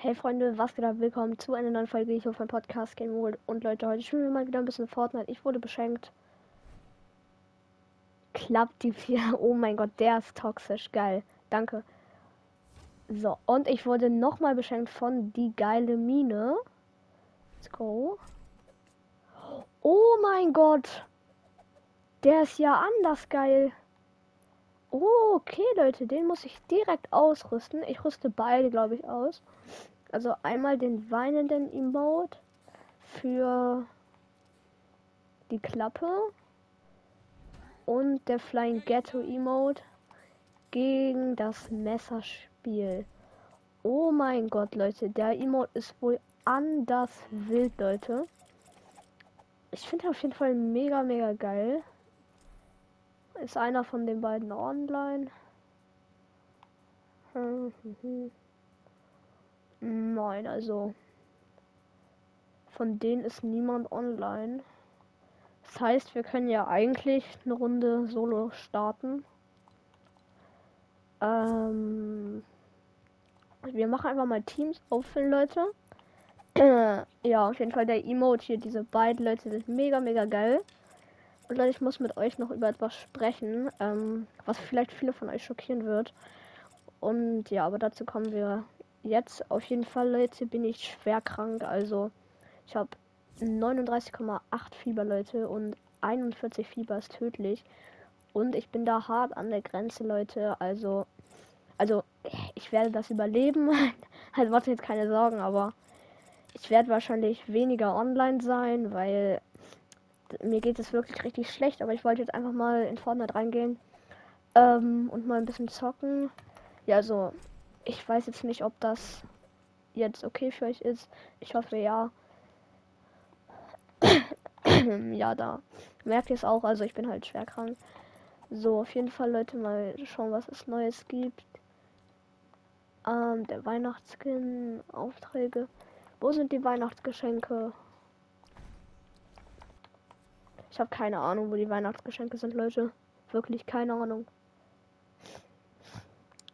Hey Freunde, was geht ab? Willkommen zu einer neuen Folge hier auf meinem Podcast Game World. Und Leute, heute spielen wir mal wieder ein bisschen Fortnite. Ich wurde beschenkt. Klappt die vier. Oh mein Gott, der ist toxisch. Geil. Danke. So, und ich wurde nochmal beschenkt von die geile Mine. Let's go. Oh mein Gott. Der ist ja anders geil. Oh, okay, Leute, den muss ich direkt ausrüsten. Ich rüste beide, glaube ich, aus. Also einmal den weinenden Emote für die Klappe und der Flying Ghetto Emote gegen das Messerspiel. Oh mein Gott, Leute, der Emote ist wohl anders wild, Leute. Ich finde auf jeden Fall mega, mega geil. Ist einer von den beiden online? Nein, also von denen ist niemand online. Das heißt, wir können ja eigentlich eine Runde Solo starten. Ähm, wir machen einfach mal Teams auffüllen, Leute. ja, auf jeden Fall der Emote hier, diese beiden Leute sind mega, mega geil. Und Leute, ich muss mit euch noch über etwas sprechen, ähm, was vielleicht viele von euch schockieren wird. Und ja, aber dazu kommen wir jetzt. Auf jeden Fall, Leute, bin ich schwer krank. Also, ich habe 39,8 Fieber, Leute, und 41 Fieber ist tödlich. Und ich bin da hart an der Grenze, Leute. Also, also, ich werde das überleben. halt, macht jetzt keine Sorgen, aber ich werde wahrscheinlich weniger online sein, weil mir geht es wirklich richtig schlecht, aber ich wollte jetzt einfach mal in Fortnite reingehen ähm, und mal ein bisschen zocken. Ja, also ich weiß jetzt nicht, ob das jetzt okay für euch ist. Ich hoffe ja. ja, da merkt ihr es auch. Also ich bin halt schwer krank. So, auf jeden Fall, Leute, mal schauen, was es Neues gibt. Ähm, der Weihnachtsskin, Aufträge. Wo sind die Weihnachtsgeschenke? Ich habe keine Ahnung, wo die Weihnachtsgeschenke sind, Leute. Wirklich keine Ahnung.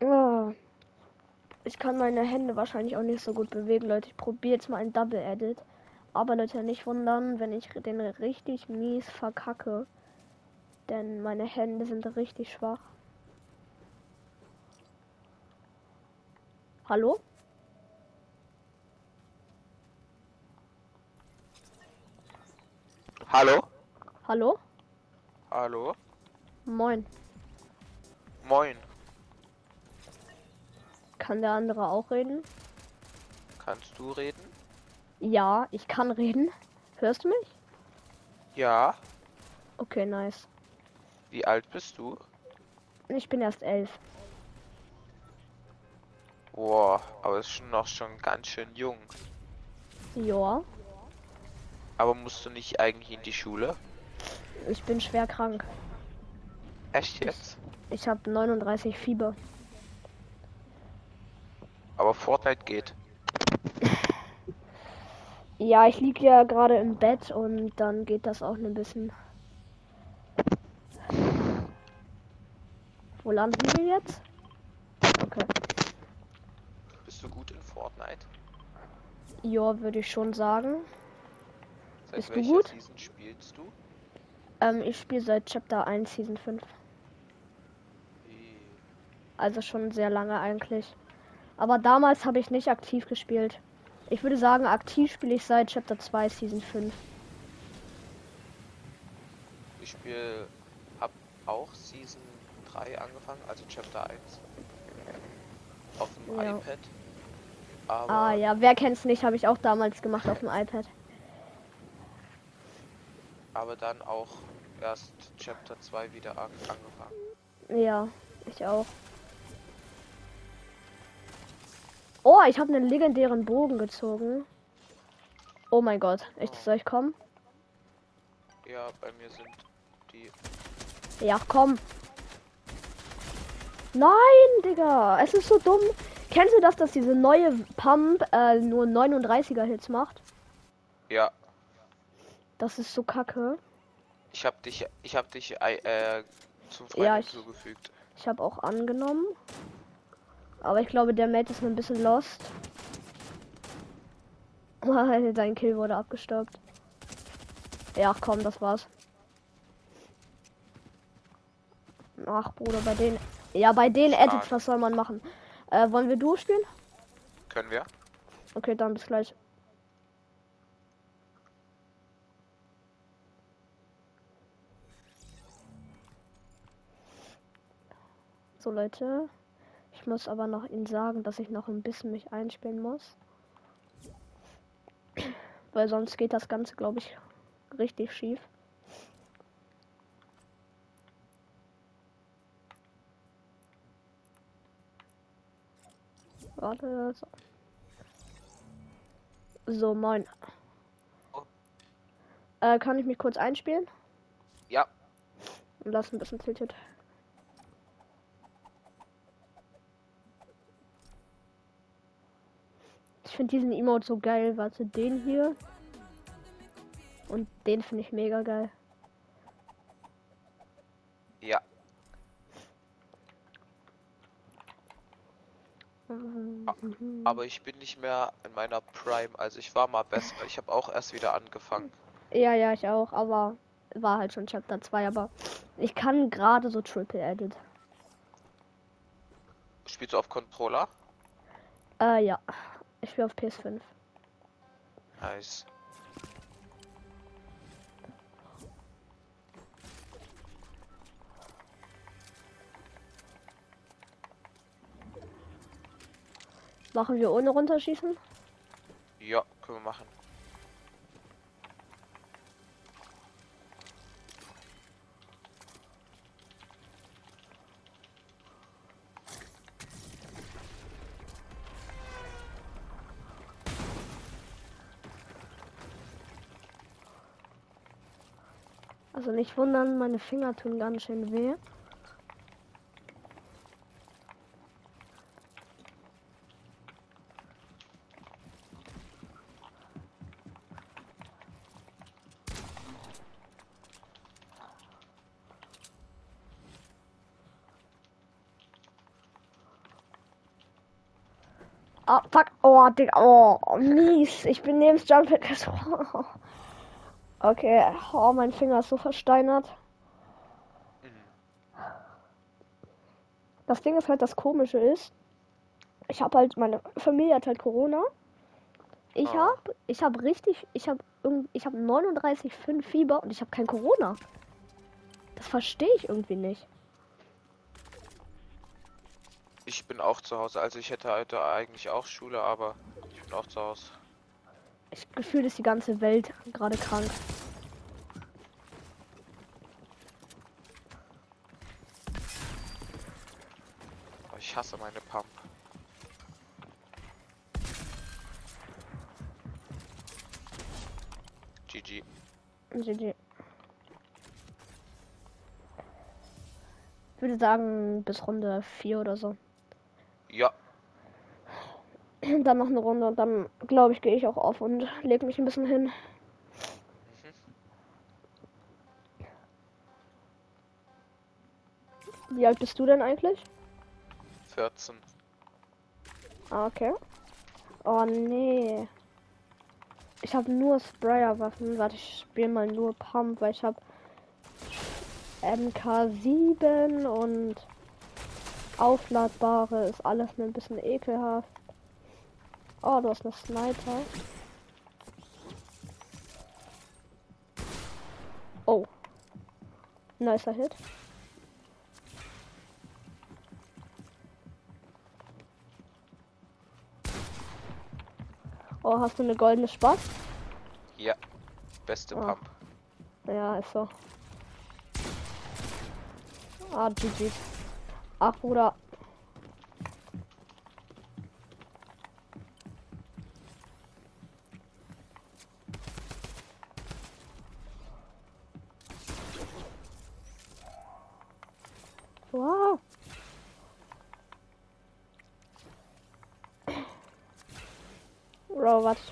Oh. Ich kann meine Hände wahrscheinlich auch nicht so gut bewegen, Leute. Ich probiere jetzt mal ein Double Edit. Aber Leute, nicht wundern, wenn ich den richtig mies verkacke. Denn meine Hände sind richtig schwach. Hallo? Hallo? Hallo? Hallo? Moin. Moin. Kann der andere auch reden? Kannst du reden? Ja, ich kann reden. Hörst du mich? Ja. Okay, nice. Wie alt bist du? Ich bin erst elf. Boah, aber ist schon noch schon ganz schön jung. Ja, Aber musst du nicht eigentlich in die Schule? Ich bin schwer krank. Echt jetzt? Ich habe 39 Fieber. Aber Fortnite geht. Ja, ich liege ja gerade im Bett und dann geht das auch ein bisschen. Wo landen wir jetzt? Okay. Bist du gut in Fortnite? Ja, würde ich schon sagen. Seit Bist du gut? Season spielst du? Ähm, ich spiele seit Chapter 1 Season 5. Wie- Also schon sehr lange eigentlich. Aber damals habe ich nicht aktiv gespielt. Ich würde sagen, aktiv spiele ich seit Chapter 2 Season 5. Ich spiele, hab auch Season 3 angefangen, also Chapter 1. Auf dem Ja. iPad. Aber Ah ja, wer kennt's nicht, habe ich auch damals gemacht auf dem iPad. aber dann auch erst Chapter 2 wieder an angefangen. Ja, ich auch. Oh, ich habe einen legendären Bogen gezogen. Oh mein Gott, echt, soll ich kommen? Ja, bei mir sind die. Ja, komm. Nein, Digga, es ist so dumm. Kennst du das, dass diese neue Pump äh, nur 39er Hits macht? Ja, Das ist so kacke. Ich hab dich, ich hab dich äh, zum Freund Ja, ich- hinzugefügt. Ich habe auch angenommen. Aber ich glaube, der Mate ist ein bisschen lost. Dein Kill wurde abgestaubt. Ja, komm, das war's. Ach, Bruder, bei denen. Ja, bei den Edits, was soll man machen? Äh, wollen wir durchspielen? Können wir? Okay, dann bis gleich. So Leute, ich muss aber noch Ihnen sagen, dass ich noch ein bisschen mich einspielen muss. Weil sonst geht das Ganze, glaube ich, richtig schief. Warte. So, so moin. Äh, kann ich mich kurz einspielen? Ja. Und lass ein bisschen tilted. Ich finde diesen Emote so geil. Warte, den hier. Und den finde ich mega geil. Ja. Aber ich bin nicht mehr in meiner Prime. Also ich war mal besser. Ich habe auch erst wieder angefangen. Ja, ja, ich auch. Aber war halt schon Chapter 2. Aber ich kann gerade so Triple Edit. Spielst du auf Controller? Äh, ja. Ich spiele auf PS5. Nice. Machen wir ohne runterschießen? Ja, können wir machen. Also nicht wundern, meine Finger tun ganz schön weh. Oh, fuck. Oh, Digga. Oh, mies. Ich bin neben Jump. Okay. Oh, mein Finger ist so versteinert. Das Ding ist halt, das Komische ist, ich habe halt, meine Familie hat halt Corona. Ich Oh. habe, ich habe richtig, ich habe ich habe 39,5 Fieber und ich habe kein Corona. Das verstehe ich irgendwie nicht. Ich bin auch zu Hause. Also ich hätte heute eigentlich auch Schule, aber ich bin auch zu Hause. Ich gefühlt ist die ganze Welt gerade krank. Ich hasse meine Pump. GG. GG. Ich würde sagen, bis Runde 4 oder so. Ja, Dann noch eine Runde und dann, glaube ich, gehe ich auch auf und lege mich ein bisschen hin. Wie alt bist du denn eigentlich? 14. Ah, okay. Oh nee. Ich habe nur Sprayer-Waffen. Warte, ich spiele mal nur Pump, weil ich habe MK7 und aufladbare ist alles ein bisschen ekelhaft. Oh, du hast eine Sniper. Oh. Nicer Hit. Oh, hast du eine goldene Spaß? Ja. Beste Ah. Pump. Ja, ist so. Ah, GG. Ach, Bruder.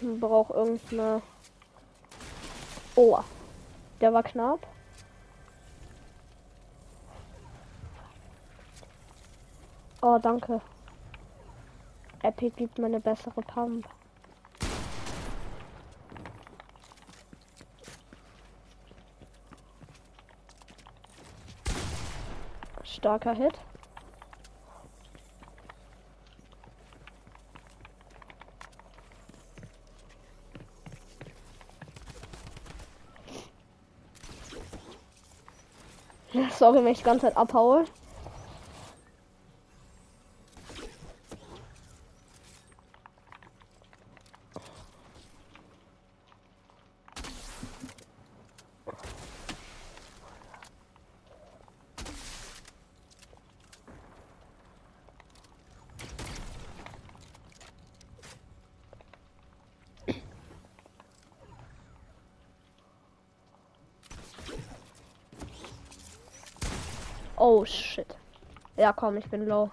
brauche irgendeine. Oh. Der war knapp. Oh, danke. Epic gibt mir eine bessere Pump. Starker Hit. Sorry, wenn ich die ganze Zeit abhaue. Oh shit. Ja, komm, ich bin low.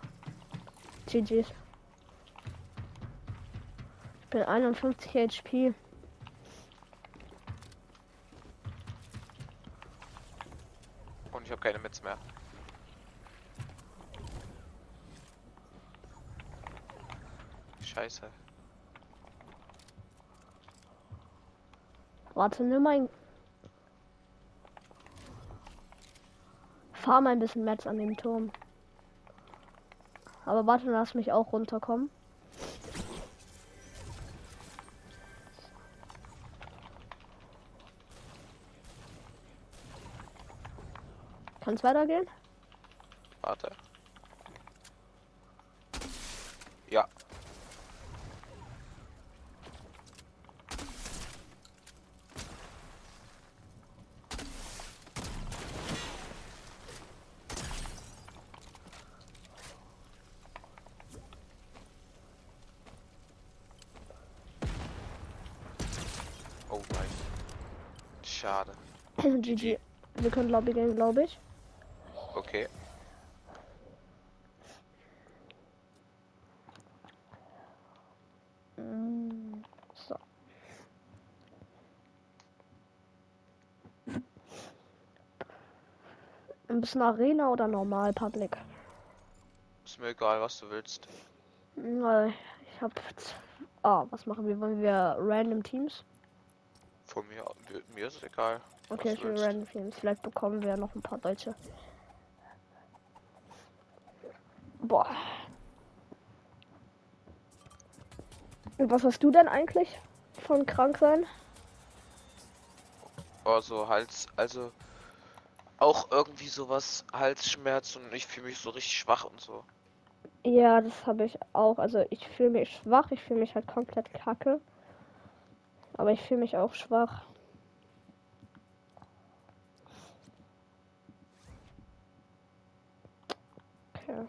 GG's. Ich bin 51 HP. Und ich habe keine Mits mehr. Scheiße. Warte, nimm mein. Fahr mal ein bisschen Metz an dem Turm. Aber warte, lass mich auch runterkommen. Kann es weitergehen? Warte. Ja. Oh nein. Schade. GG. Wir können Lobby gehen, glaube ich. Okay. Mm, So. Ein bisschen Arena oder normal Public? Ist mir egal, was du willst. Ich hab. Ah, was machen wir? Wollen wir random Teams? Von mir, mir, mir ist es egal. Okay, ich will random Teams. Vielleicht bekommen wir noch ein paar Deutsche. Boah. Und was hast du denn eigentlich von krank sein? Also Hals, also auch irgendwie sowas, Halsschmerz und ich fühle mich so richtig schwach und so. Ja, das habe ich auch. Also ich fühle mich schwach, ich fühle mich halt komplett kacke. Aber ich fühle mich auch schwach. Okay.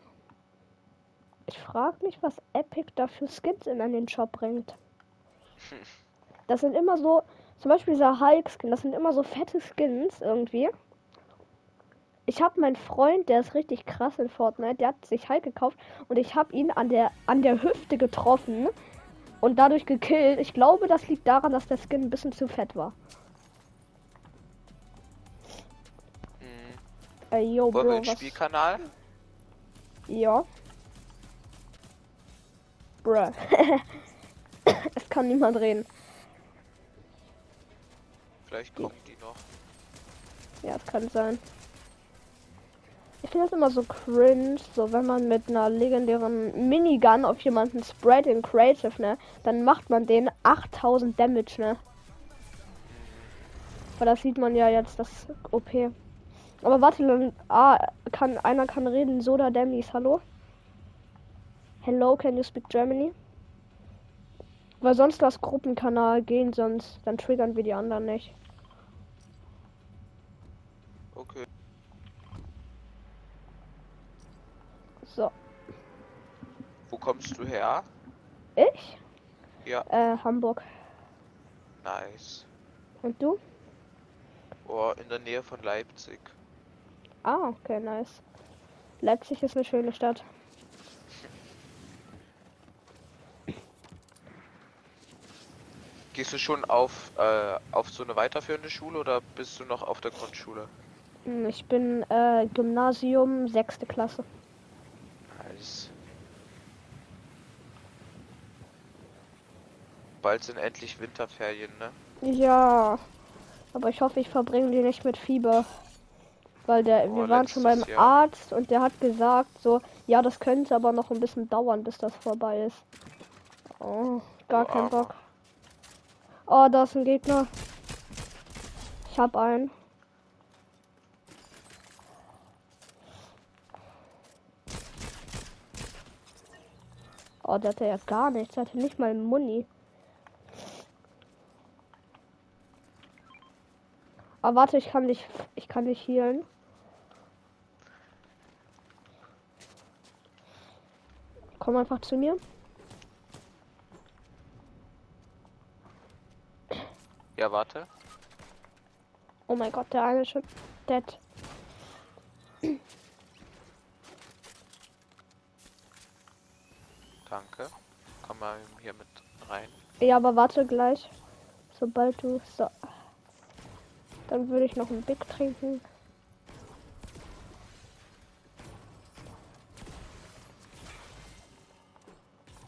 Ich frage mich, was Epic da für Skins in den Shop bringt. Das sind immer so, zum Beispiel dieser Hulk-Skin, das sind immer so fette Skins irgendwie. Ich habe meinen Freund, der ist richtig krass in Fortnite, der hat sich Hulk gekauft und ich habe ihn an der an der Hüfte getroffen und dadurch gekillt. Ich glaube, das liegt daran, dass der Skin ein bisschen zu fett war. Mhm. Ey, yo, Wollen wir Bro, den was? Spielkanal? Ja. Bruh. es kann niemand reden. Vielleicht kommen die noch. Ja, es kann sein. Ich finde das immer so cringe, so wenn man mit einer legendären Minigun auf jemanden sprayt in Creative, ne? Dann macht man den 8000 Damage, ne? Weil das sieht man ja jetzt, das OP. Aber warte, dann, ah, kann, einer kann reden, Soda Demis, hallo? Hello, can you speak Germany? Weil sonst das Gruppenkanal gehen, sonst, dann triggern wir die anderen nicht. Okay. So, Wo kommst du her? ich? Ja. Äh, Hamburg. Nice. Und du? Oh, in der Nähe von Leipzig. Ah, okay, nice. Leipzig ist eine schöne Stadt. Gehst du schon auf, äh, auf so eine weiterführende Schule oder bist du noch auf der Grundschule? Hm, Ich bin äh, Gymnasium, sechste Klasse. Nice. Bald sind endlich Winterferien, ne? Ja, aber ich hoffe, ich verbringe die nicht mit Fieber. Weil der, Oh, wir waren schon beim Jahr. Arzt und der hat gesagt, so, ja, das könnte aber noch ein bisschen dauern, bis das vorbei ist. Oh, gar Du kein Armer. Bock. Oh, da ist ein Gegner. Ich hab einen. Oh, der hatte ja gar nichts. Der hatte nicht mal Muni. Aber warte, ich kann dich, ich kann dich healen. Komm einfach zu mir. Ja, warte. Oh mein Gott, der eine ist schon dead. Danke. Komm mal hier mit rein. Ja, aber warte gleich. Sobald du so. Dann würde ich noch ein Big trinken.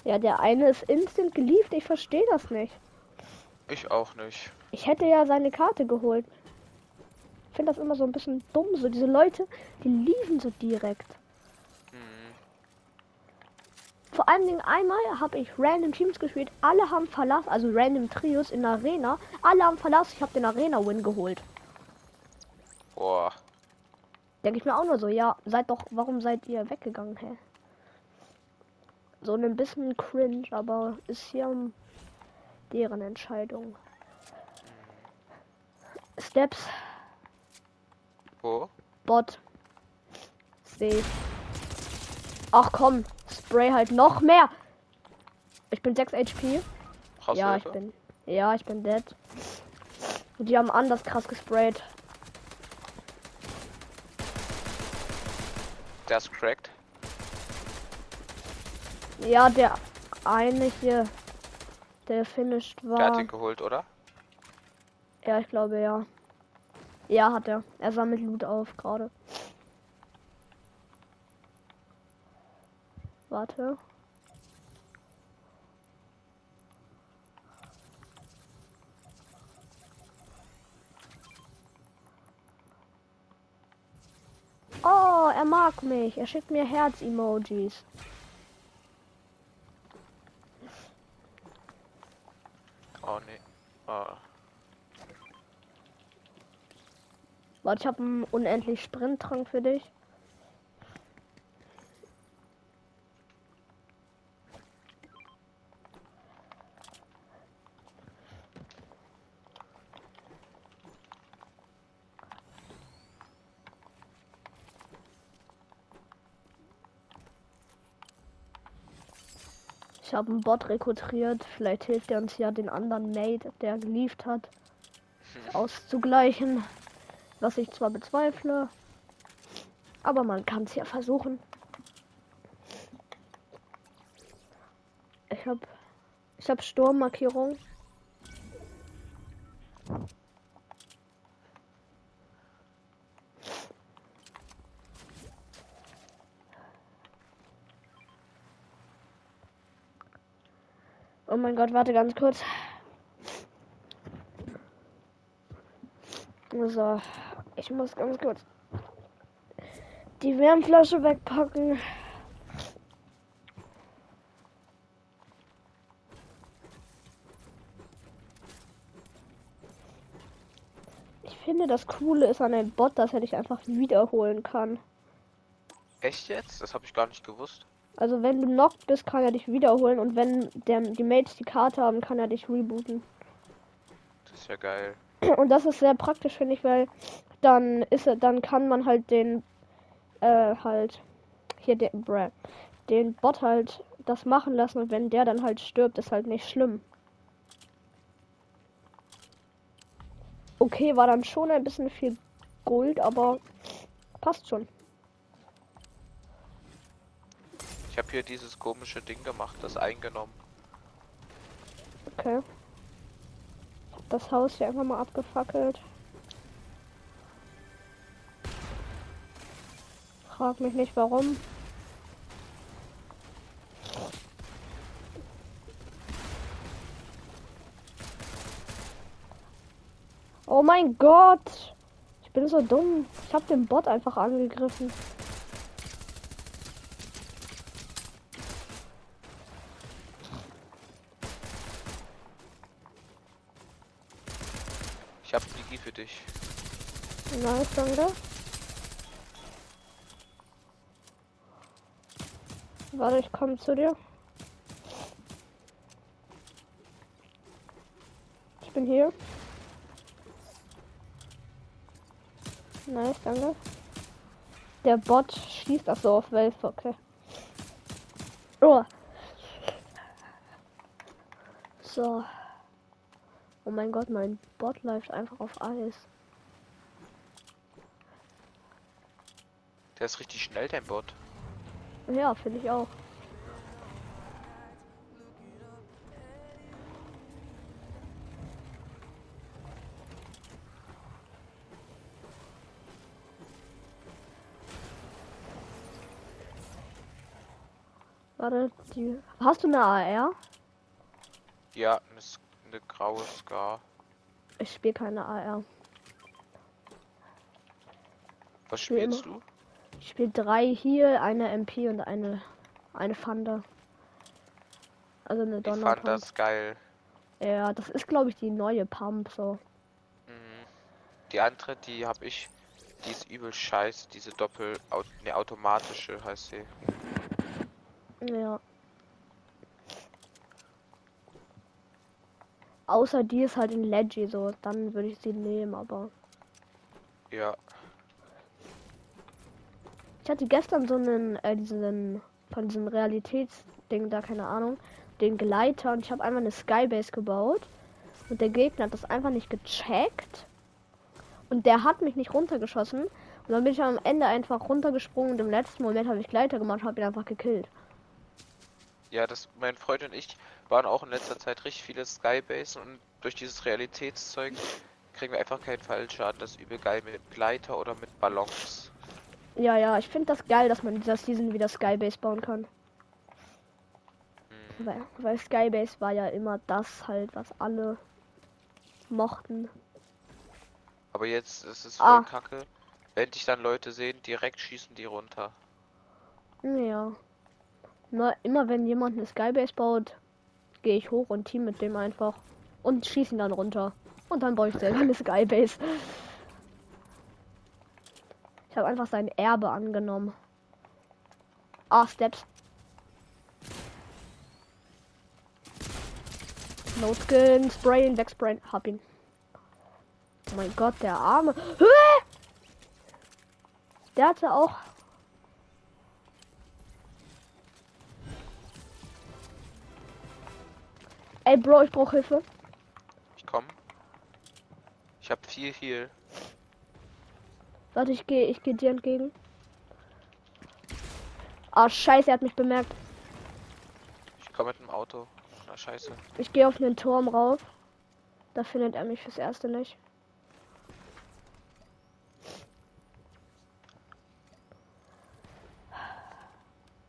Ja, der eine ist instant geliebt. Ich verstehe das nicht. Ich auch nicht. Ich hätte ja seine Karte geholt. Ich finde das immer so ein bisschen dumm. So diese Leute, die liefen so direkt. Hm. Vor allen Dingen einmal habe ich random Teams gespielt. Alle haben verlassen, also random Trios in der Arena. Alle haben verlassen. Ich habe den Arena-Win geholt. Boah. Denke ich mir auch nur so, ja, seid doch, warum seid ihr weggegangen, hä? So ein bisschen cringe, aber ist hier um deren Entscheidung. Steps, Wo? Bot. Safe. Ach komm, Spray halt noch mehr. Ich bin 6 HP. Brauchst ja, ich bin. Ja, ich bin dead. Und die haben anders krass gesprayt. Ist cracked. Ja, der eine hier, der finished Der hat war. ihn geholt, oder? Ja, ich glaube ja. Ja, hat er. Er sammelt Loot auf gerade. Warte. Oh, er mag mich. Er schickt mir Herz-Emojis. Oh nee. Oh. Warte, ich habe einen unendlich Sprinttrank für dich. Ich habe einen Bot rekrutiert. Vielleicht hilft er uns ja den anderen Mate, der geliefert hat, auszugleichen. Was ich zwar bezweifle, aber man kann es ja versuchen. Ich habe ich hab Sturmmarkierung. Oh mein Gott, warte ganz kurz. So, ich muss ganz kurz die Wärmflasche wegpacken. Ich finde, das Coole ist an einem Bot, dass er dich einfach wiederholen kann. Echt jetzt? Das habe ich gar nicht gewusst. Also wenn du knocked bist, kann er dich wiederholen und wenn der, die Mates die Karte haben, kann er dich rebooten. Das ist ja geil. Und das ist sehr praktisch, finde ich, weil dann ist er, dann kann man halt den, äh, halt, hier den, bruh, den Bot halt das machen lassen und wenn der dann halt stirbt, ist halt nicht schlimm. Okay, war dann schon ein bisschen viel Gold, aber passt schon. Ich habe hier dieses komische Ding gemacht, das eingenommen. Okay. Das Haus hier einfach mal abgefackelt. Frag mich nicht warum. Oh mein Gott! Ich bin so dumm. Ich habe den Bot einfach angegriffen. Ich habe Digi für dich. Nice, danke. Warte, ich komme zu dir. Ich bin hier. Nice, danke. Der Bot schießt das so auf Wölfe, okay. Oh. So. Oh mein Gott, mein Bot läuft einfach auf Eis. Der ist richtig schnell, dein Bot. Ja, finde ich auch. Warte, die. Hast du eine AR? Ja, eine, graue Scar. Ich spiele keine AR. Was spiel spielst du? Ich spiele drei hier, eine MP und eine eine Thunder. Also eine Ich fand das geil. Ja, das ist glaube ich die neue Pump so. Mhm. Die andere, die habe ich, die ist übel scheiße. Diese Doppel, ne, automatische heißt sie. Ja. Außer die ist halt in Leggy so, dann würde ich sie nehmen, aber Ja, ich hatte gestern so einen äh, diesen von diesem Realitätsding da keine Ahnung, den Gleiter und ich habe einfach eine Skybase gebaut und der Gegner hat das einfach nicht gecheckt und der hat mich nicht runtergeschossen und dann bin ich am Ende einfach runtergesprungen und im letzten Moment habe ich Gleiter gemacht und habe ihn einfach gekillt. ja, das, mein Freund und ich waren auch in letzter Zeit richtig viele Skybase und durch dieses Realitätszeug kriegen wir einfach keinen Fallschaden. Das ist übel geil mit Gleiter oder mit Ballons. Ja, ja, ich finde das geil, dass man in dieser Season wieder Skybase bauen kann. Mhm. Weil, weil Skybase war ja immer das halt, was alle mochten. Aber jetzt ist es Ah. voll kacke. Wenn dich dann Leute sehen, direkt schießen die runter. Ja. Immer, immer wenn jemand eine Skybase baut, gehe ich hoch und team mit dem einfach und schieße ihn dann runter. Und dann baue ich selber eine Skybase. Ich habe einfach sein Erbe angenommen. Ah, Steps. No Skin, Sprayen, wegsprayen, hab ihn. Oh mein Gott, der Arme. Hä? Der hatte auch Ey, Bro, ich brauche Hilfe. Ich komm. Ich hab viel Heal. Warte, ich gehe ich geh dir entgegen. Ah, scheiße, er hat mich bemerkt. Ich komm mit dem Auto. Na scheiße. Ich gehe auf einen Turm rauf. Da findet er mich fürs Erste nicht.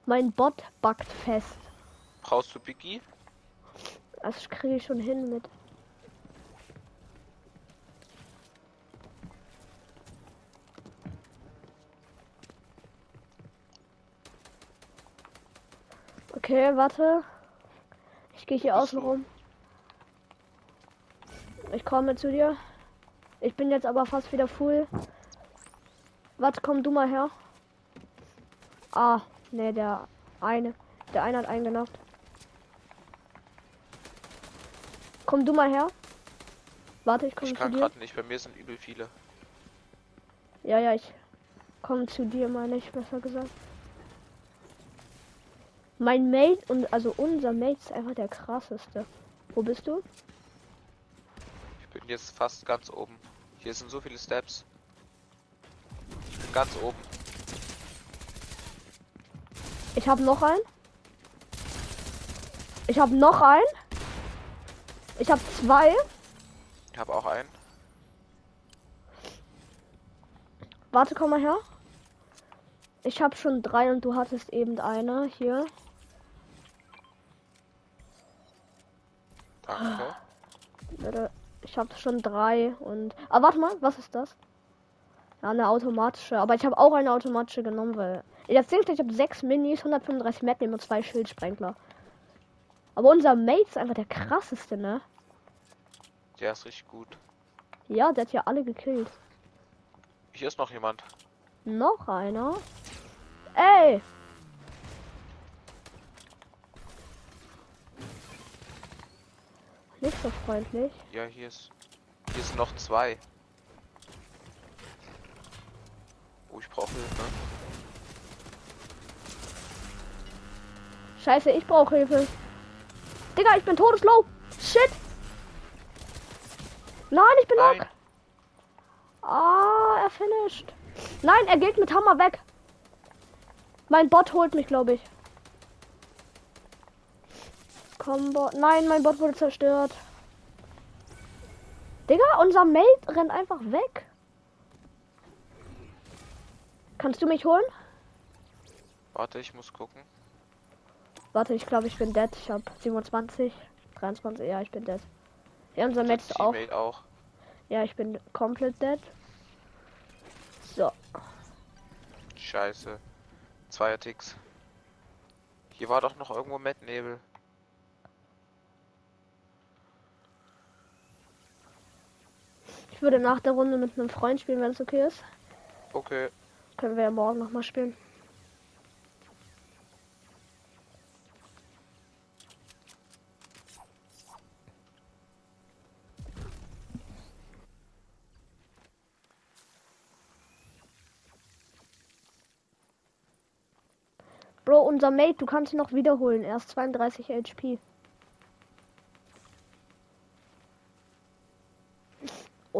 Mein Bot backt fest. Brauchst du Biggie? Das kriege ich schon hin mit. Okay, warte. Ich gehe hier außen rum. Ich komme zu dir. Ich bin jetzt aber fast wieder full. Warte, komm du mal her. Ah, ne, der eine. Der eine hat eingenockt. Komm du mal her. Warte, ich komme Ich zu kann dir. gerade nicht. Bei mir sind übel viele. Ja, ja, ich komme zu dir, meine ich, besser gesagt. Mein Mate und also unser Mate ist einfach der krasseste. Wo bist du? Ich bin jetzt fast ganz oben. Hier sind so viele Steps. Ganz oben. Ich habe noch einen. Ich habe noch einen. Ich habe zwei. Ich habe auch einen. Warte, komm mal her. Ich habe schon drei und du hattest eben eine hier. Danke. Warte, Ich habe schon drei und. Ah, warte mal, was ist das? Ja, eine automatische. Aber ich habe auch eine automatische genommen, weil. Das Ding ist, ich habe sechs Minis, 135 Magnum und zwei Schildsprengler. Aber unser Mate ist einfach der krasseste, ne? Der ist richtig gut. Ja, der hat ja alle gekillt. Hier ist noch jemand. Noch einer? Ey! Nicht so freundlich. Ja, hier ist. Hier sind noch zwei. Oh, ich brauche Hilfe. Scheiße, ich brauche Hilfe. Digga, ich bin todeslow. Shit. Nein, ich bin Nein. Ah, er finisht. Nein, er geht mit Hammer weg. Mein Bot holt mich, glaube ich. Komm, Bot. Nein, mein Bot wurde zerstört. Digga, unser Mate rennt einfach weg. Kannst du mich holen? Warte, ich muss gucken. Warte, ich glaube, ich bin dead. Ich habe 27, 23. Ja, ich bin dead. Ja, unser Mate ist auch. Auch. Ja, ich bin komplett dead. So. Scheiße. Zweier Ticks. Hier war doch noch irgendwo Matt Nebel. Ich würde nach der Runde mit einem Freund spielen, wenn es okay ist. Okay. Können wir ja morgen noch mal spielen. Bro, unser Mate, du kannst ihn noch wiederholen. Er ist 32 HP.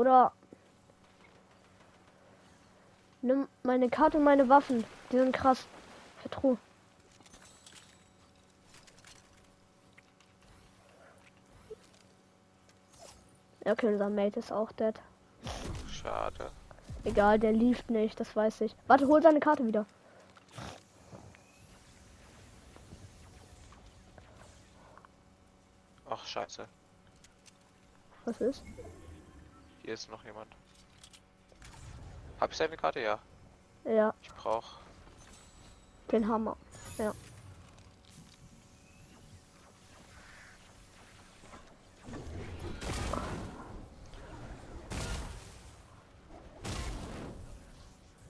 Oder nimm meine Karte und meine Waffen. Die sind krass. Vertrau. Ja, Okay, unser Mate ist auch dead. Schade. Egal, der lief nicht, das weiß ich. Warte, hol seine Karte wieder. Ach, scheiße. Was ist? Hier ist noch jemand. Hab ich seine Karte? Ja. Ja, Ich brauch. den Hammer. Ja.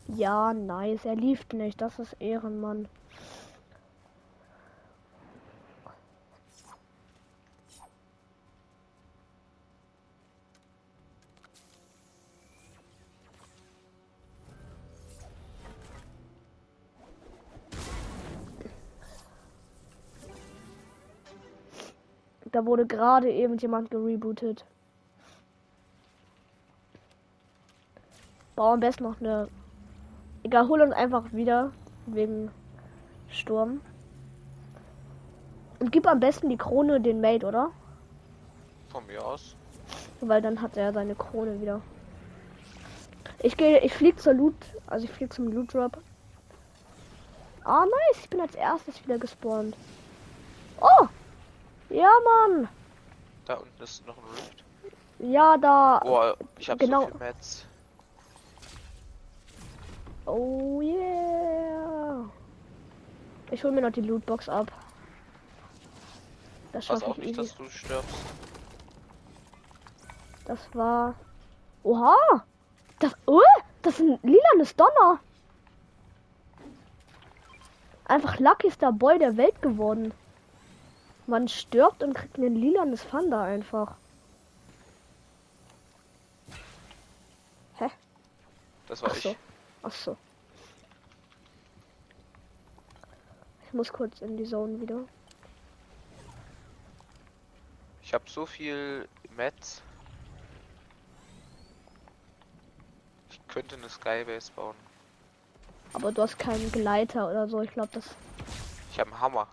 Ja, nice. Er lief nicht. Das ist Ehrenmann. Da wurde gerade eben jemand gerebootet. Bau am besten noch eine. Egal, hol uns einfach wieder. Wegen Sturm. Und gib am besten die Krone den Mate, oder? Von mir aus. Weil dann hat er seine Krone wieder. Ich gehe, ich flieg zur Loot, also ich flieg zum Loot Drop. Ah, nice, ich bin als erstes wieder gespawnt. Oh! Ja, Mann! Da unten ist noch ein Rift. Ja, da. Boah, ich hab genau. so viel Mats. Oh yeah. Ich hol mir noch die Lootbox ab. Das schaffe ich nicht, easy. dass du stirbst. Das war. Oha! Das. Oh! Das ist ein lilanes Donner! Einfach luckyster Boy der Welt geworden. Man stirbt und kriegt ein lilanes Thunder einfach. Hä? Das war Ach so. ich. Ach so. Ich muss kurz in die Zone wieder. Ich hab so viel Mats. Ich könnte eine Skybase bauen. Aber du hast keinen Gleiter oder so. Ich glaube, das. Ich habe einen Hammer.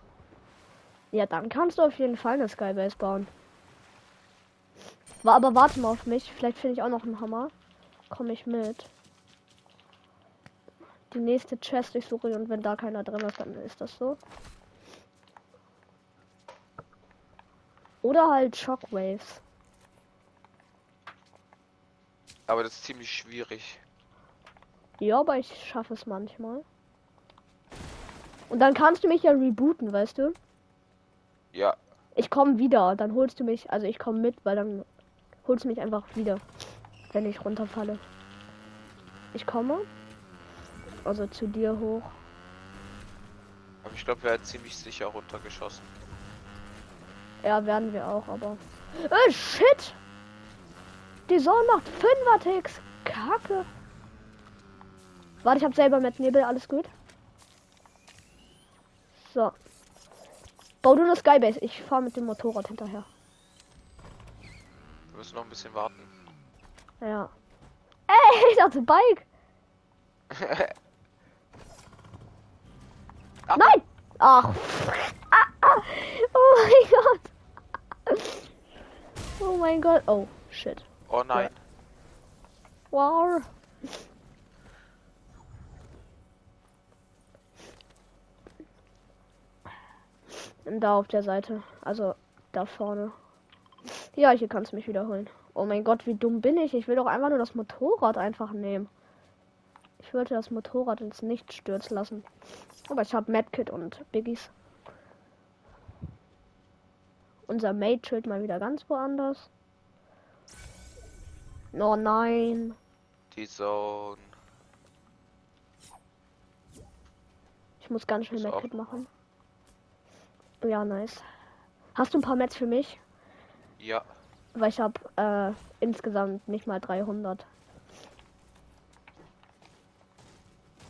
Ja, dann kannst du auf jeden Fall eine Skybase bauen. War aber warte mal auf mich. Vielleicht finde ich auch noch einen Hammer. Komme ich mit. Die nächste Chest ich suche und wenn da keiner drin ist, dann ist das so. Oder halt Ja, aber ich schaffe es manchmal. Und dann kannst du mich ja rebooten, weißt du? Ja, Ich komme wieder, dann holst du mich, also ich komme mit, weil dann holst du mich einfach wieder, wenn ich runterfalle. Ich komme, also zu dir hoch. aber ich glaube, wir werden ziemlich sicher runtergeschossen. Ja, werden wir auch, aber. Äh, shit! Die Sonne macht 5er Ticks. Kacke. Warte, ich hab selber mit Nebel, alles gut. So. Bau du eine Skybase. Ich fahr mit dem Motorrad hinterher. Wir müssen noch ein bisschen warten. Ja. Ey, ich dachte Bike. Ach. Nein! Ach. Ah, ah. Oh mein Gott. Oh mein Gott. Oh, shit. Oh nein. Wow. Da auf der Seite. Also da vorne. Ja, hier kannst du mich wiederholen. Oh mein Gott, wie dumm bin ich? Ich will doch einfach nur das Motorrad einfach nehmen. Ich wollte das Motorrad ins Nichts stürzen lassen. Aber ich habe Medkit und Biggies. Unser Mate chillt mal wieder ganz woanders. Oh nein. Die Zone. Ich muss ganz schnell Medkit machen. Ja, nice. Hast du ein paar Mets für mich? Ja, Weil ich habe äh, insgesamt nicht mal 300.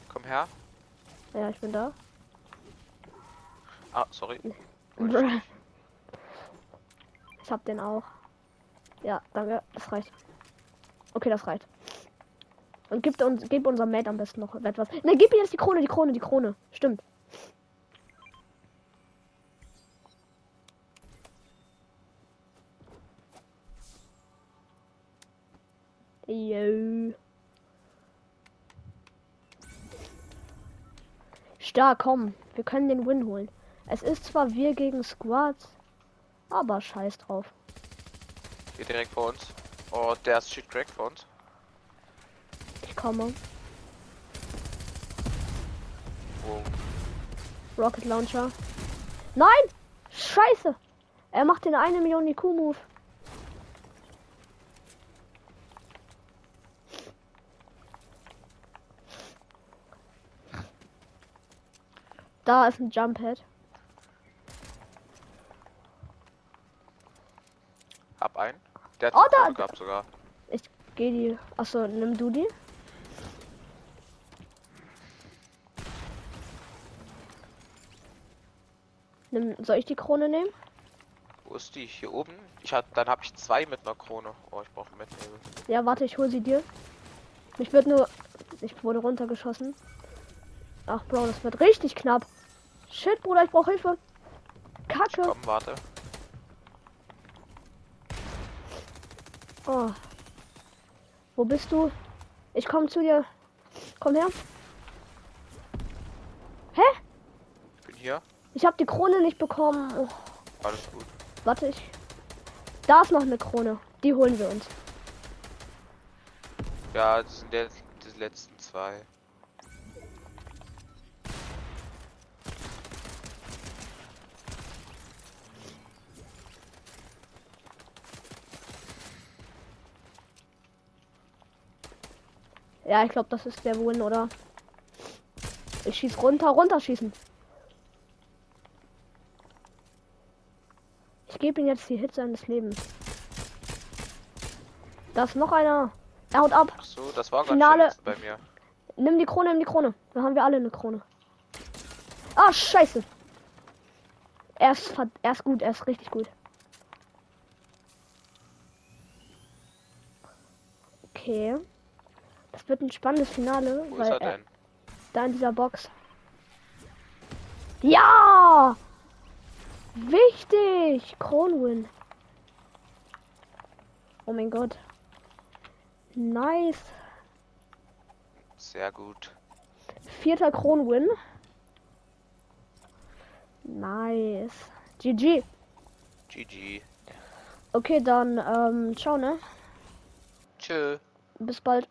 komm her. Ja, ich bin da. Ah, sorry. Bruh. Ich hab den auch. Ja, danke. Das reicht. Okay, das reicht. Und gib uns, gib unserem Mate am besten noch etwas. Ne, gib ihm jetzt die Krone, die Krone, die Krone. Stimmt. Yo. Stark, komm. Wir können den Win holen. Es ist zwar wir gegen Squads, aber scheiß drauf. Hier direkt vor uns. Oh, der ist shit crack vor uns. Ich komme. Oh, Rocket Launcher. Nein! Scheiße! Er macht den eine Million IQ-Move. Da ist ein Jump Head. hab einen. Der hat Oh, da- gehabt sogar. Ich gehe die. Achso, nimm du die. Nimm, soll ich die Krone nehmen? Wo ist die? Hier oben? Ich hab, dann habe ich zwei mit einer Krone. Oh, ich brauche mit Nebel. Ja, warte, ich hol sie dir. Ich wird nur. Ich wurde runtergeschossen. Ach, Bro, das wird richtig knapp. Shit, Bruder, ich brauche Hilfe. Kacke. Komm, warte. Oh. Wo bist du? Ich komme zu dir. Komm her. Hä? Ich bin hier. Ich habe die Krone nicht bekommen. Oh, Alles gut. warte, ich. Da ist noch eine Krone. Die holen wir uns. Ja, das sind jetzt die letzten zwei. Ja, ich glaube, das ist der Win, oder? Ich schieß runter, runterschießen. Ich gebe ihm jetzt die Hit seines Lebens. Da ist noch einer. Er haut ab. Ach so, das war Finale- ganz schön bei mir. Nimm die Krone, nimm die Krone. Da haben wir alle eine Krone. Ah, scheiße. Er ist, er ist gut, er ist richtig gut. Okay. Das wird ein spannendes Finale, Wo weil denn? da in dieser Box. Ja! Wichtig! Kronwin. Oh mein Gott. Nice. Sehr gut. Vierter Kronwin. Nice. GG. GG. Okay, dann, ähm, ciao, ne? Tschö. Bis bald.